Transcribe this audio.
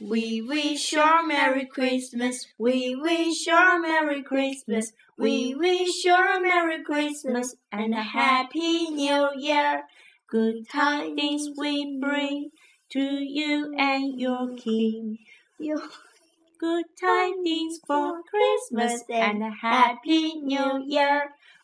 We wish you a Merry Christmas. We wish you a Merry Christmas. We wish you a Merry Christmas and a Happy New Year. Good tidings we bring to you and your King. Good tidings for Christmas and a Happy New Year.